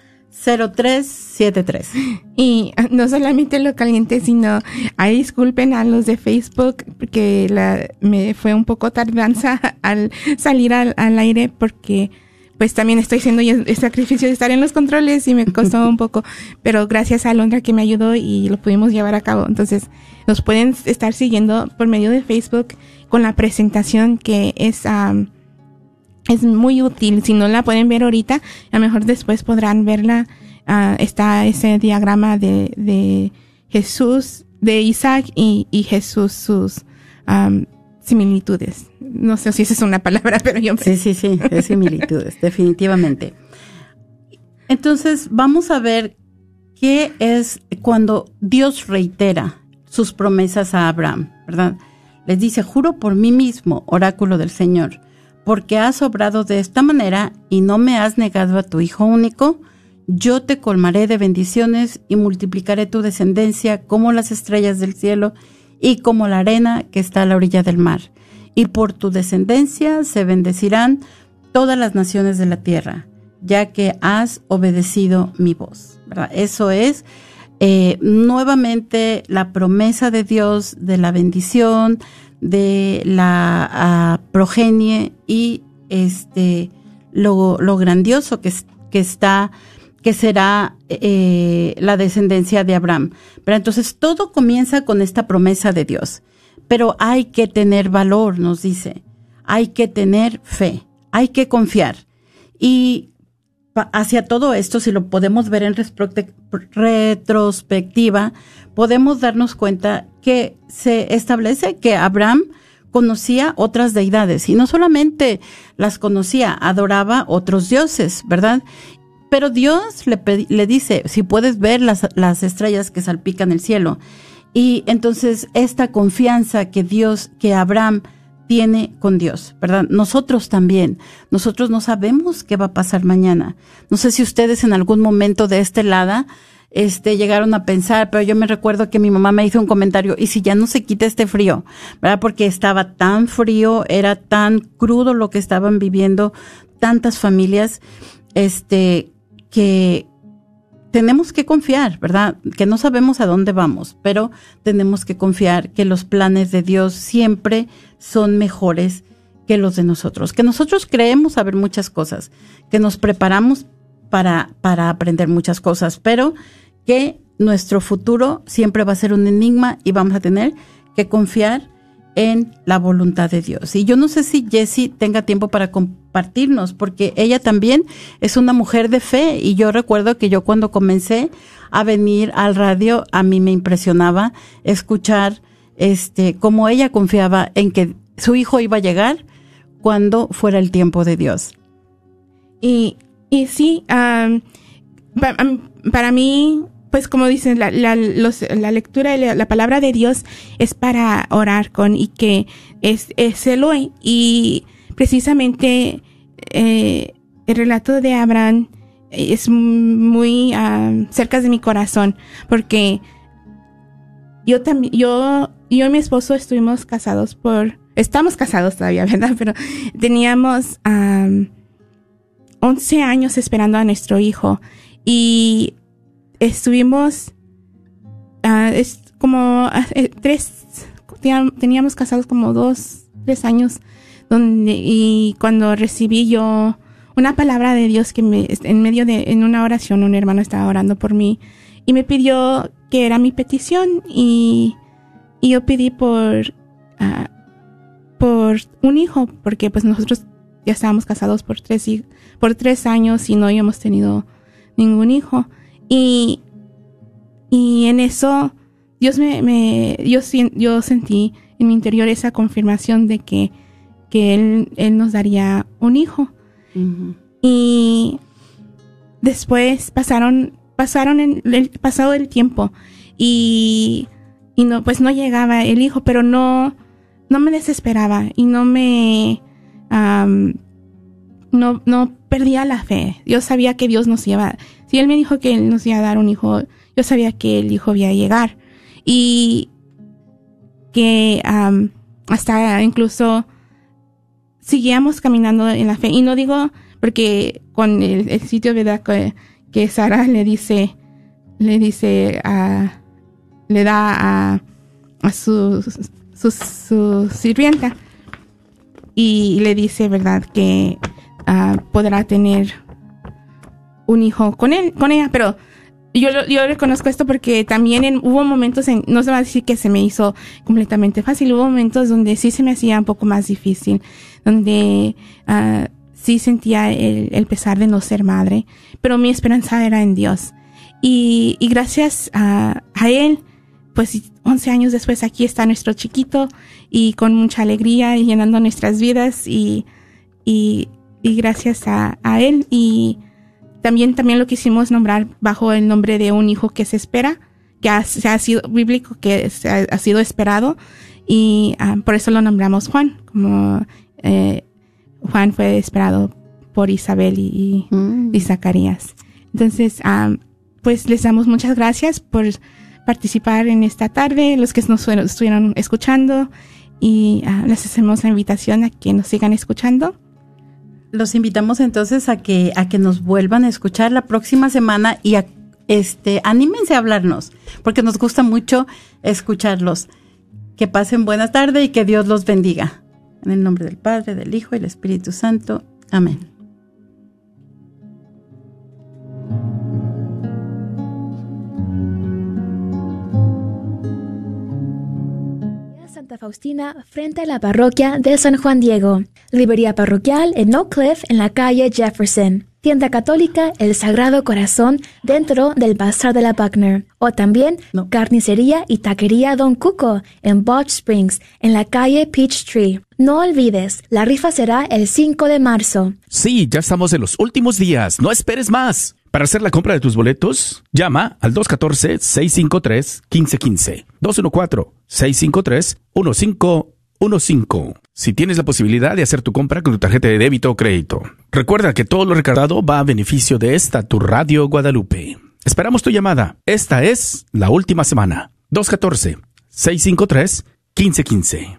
Y ah, no solamente lo caliente, sino, ahí disculpen a los de Facebook, porque la, me fue un poco tardanza al salir al, al aire, porque pues también estoy haciendo el sacrificio de estar en los controles y me costó un poco, pero gracias a Londra que me ayudó y lo pudimos llevar a cabo. Entonces, nos pueden estar siguiendo por medio de Facebook con la presentación que es, am, es muy útil. Si no la pueden ver ahorita, a lo mejor después podrán verla. Ah, está ese diagrama de, de Jesús, de Isaac y, y Jesús, sus similitudes. No sé si esa es una palabra, pero yo... Sí, sí, sí, es similitudes, definitivamente. Entonces, vamos a ver qué es cuando Dios reitera sus promesas a Abraham, ¿verdad? Les dice, juro por mí mismo, oráculo del Señor, porque has obrado de esta manera y no me has negado a tu Hijo único, yo te colmaré de bendiciones y multiplicaré tu descendencia como las estrellas del cielo y como la arena que está a la orilla del mar. Y por tu descendencia se bendecirán todas las naciones de la tierra, ya que has obedecido mi voz. Eso es eh, nuevamente la promesa de Dios de la bendición, de la progenie y este lo, lo grandioso que, que está que será eh, la descendencia de Abraham. Pero entonces todo comienza con esta promesa de Dios. Pero hay que tener valor, nos dice. Hay que tener fe. Hay que confiar. Y hacia todo esto, si lo podemos ver en retrospectiva, podemos darnos cuenta que se establece que Abraham conocía otras deidades y no solamente las conocía, adoraba otros dioses, ¿verdad? Pero Dios le, le dice, si puedes ver las, las estrellas que salpican el cielo. Y entonces esta confianza que Dios, que Abraham tiene con Dios, ¿verdad? Nosotros también. Nosotros no sabemos qué va a pasar mañana. No sé si ustedes en algún momento de este lado este, llegaron a pensar, pero yo me recuerdo que mi mamá me hizo un comentario, ¿y si ya no se quita este frío? ¿Verdad? Porque estaba tan frío, era tan crudo lo que estaban viviendo tantas familias, este, que tenemos que confiar, ¿verdad? Que no sabemos a dónde vamos, pero tenemos que confiar que los planes de Dios siempre son mejores que los de nosotros, que nosotros creemos saber muchas cosas, que nos preparamos para, para aprender muchas cosas, pero que nuestro futuro siempre va a ser un enigma y vamos a tener que confiar en la voluntad de Dios. Y yo no sé si Jessie tenga tiempo para compartirnos, porque ella también es una mujer de fe y yo recuerdo que yo cuando comencé a venir al radio, a mí me impresionaba escuchar este cómo ella confiaba en que su hijo iba a llegar cuando fuera el tiempo de Dios. Y, y sí, am, pa- para mí, pues como dicen, la, la, los- la lectura de la, la palabra de Dios es para orar con y que es, es Eloy. Y precisamente eh, el relato de Abraham es muy am, cerca de mi corazón porque yo también, yo, yo y mi esposo estuvimos casados por, estamos casados todavía, ¿verdad? Pero teníamos am, 11 años esperando a nuestro hijo. Y estuvimos ah, es como ah, eh, tres teníam- teníamos casados como dos tres años donde y cuando recibí yo una palabra de Dios que me en medio de en una oración un hermano estaba orando por mí y me pidió que era mi petición y, y yo pedí por ah, por un hijo porque pues nosotros ya estábamos casados por tres por tres años y no habíamos tenido ningún hijo. Y y en eso Dios me, me yo yo sentí en mi interior esa confirmación de que que él, él nos daría un hijo. Y después pasaron pasaron en el pasado el tiempo y y no pues no llegaba el hijo pero no no me desesperaba y no me no no perdía la fe yo sabía que Dios nos iba si él me dijo que él nos iba a dar un hijo yo sabía que el hijo iba a llegar y que hasta incluso seguíamos caminando en la fe. Y no digo porque con el, sitio, ¿verdad? Que, que Sara le dice, le dice a, le da a, a su sirvienta y le dice, ¿verdad? Que ah, podrá tener un hijo con él, con ella, pero yo, yo reconozco esto porque también en- hubo momentos, en, no se va a decir que se me hizo completamente fácil, hubo momentos donde sí se me hacía un poco más difícil, donde ah, sí sentía el, el pesar de no ser madre, pero mi esperanza era en Dios. Y, y gracias a, a Él, pues 11 años después aquí está nuestro chiquito y con mucha alegría y llenando nuestras vidas y, y, y gracias a, a Él y también, también lo quisimos nombrar bajo el nombre de un hijo que se espera, que ha, se ha sido bíblico, que se ha, ha sido esperado y ah, por eso lo nombramos Juan, como eh, Juan fue esperado por Isabel y, y- Mm. y Zacarías. Entonces, ah, pues les damos muchas gracias por participar en esta tarde, los que nos estuvieron escuchando y ah, les hacemos la invitación a que nos sigan escuchando. Los invitamos entonces a que a que nos vuelvan a escuchar la próxima semana y a, este anímense a hablarnos, porque nos gusta mucho escucharlos. Que pasen buena tarde y que Dios los bendiga. En el nombre del Padre, del Hijo y del Espíritu Santo. Amén. Santa Faustina frente a la parroquia de San Juan Diego. Librería parroquial en Oak Cliff en la calle Jefferson. Tienda católica El Sagrado Corazón dentro del Bazar de la Buckner. O también No. carnicería y taquería Don Cuco en Botch Springs en la calle Peachtree. No olvides, la rifa será el 5 de marzo. Sí, ya estamos en los últimos días. No esperes más. Para hacer la compra de tus boletos, llama al 214-653-1515. 214-653-1515. Si tienes la posibilidad de hacer tu compra con tu tarjeta de débito o crédito. Recuerda que todo lo recargado va a beneficio de esta tu Radio Guadalupe. Esperamos tu llamada. Esta es la última semana. 214-653-1515.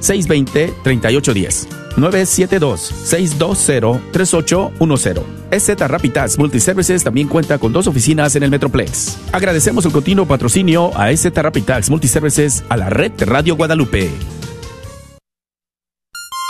620-3810. 972-620-3810. EZ Rapid Tax Multiservices también cuenta con dos oficinas en el Metroplex. Agradecemos el continuo patrocinio a EZ Rapid Tax Multiservices a la red Radio Guadalupe.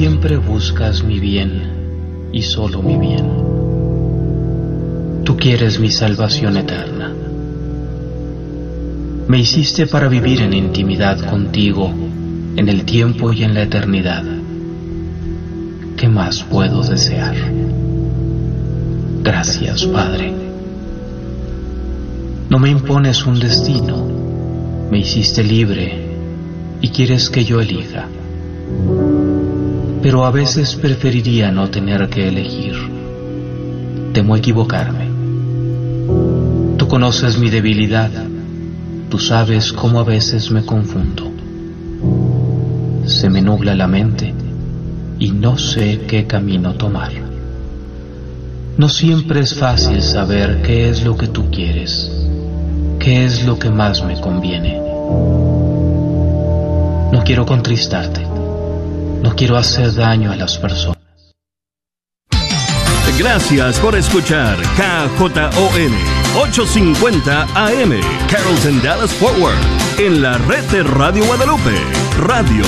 Siempre buscas mi bien y solo mi bien. Tú quieres mi salvación eterna. Me hiciste para vivir en intimidad contigo en el tiempo y en la eternidad. ¿Qué más puedo desear? Gracias, Padre. No me impones un destino, me hiciste libre y quieres que yo elija. Pero a veces preferiría no tener que elegir. Temo equivocarme. Tú conoces mi debilidad. Tú sabes cómo a veces me confundo. Se me nubla la mente y no sé qué camino tomar. No siempre es fácil saber qué es lo que tú quieres, qué es lo que más me conviene. No quiero contristarte. No quiero hacer daño a las personas. Gracias por escuchar KJON 850 AM Carrollton Dallas Forward en la red de Radio Guadalupe, radio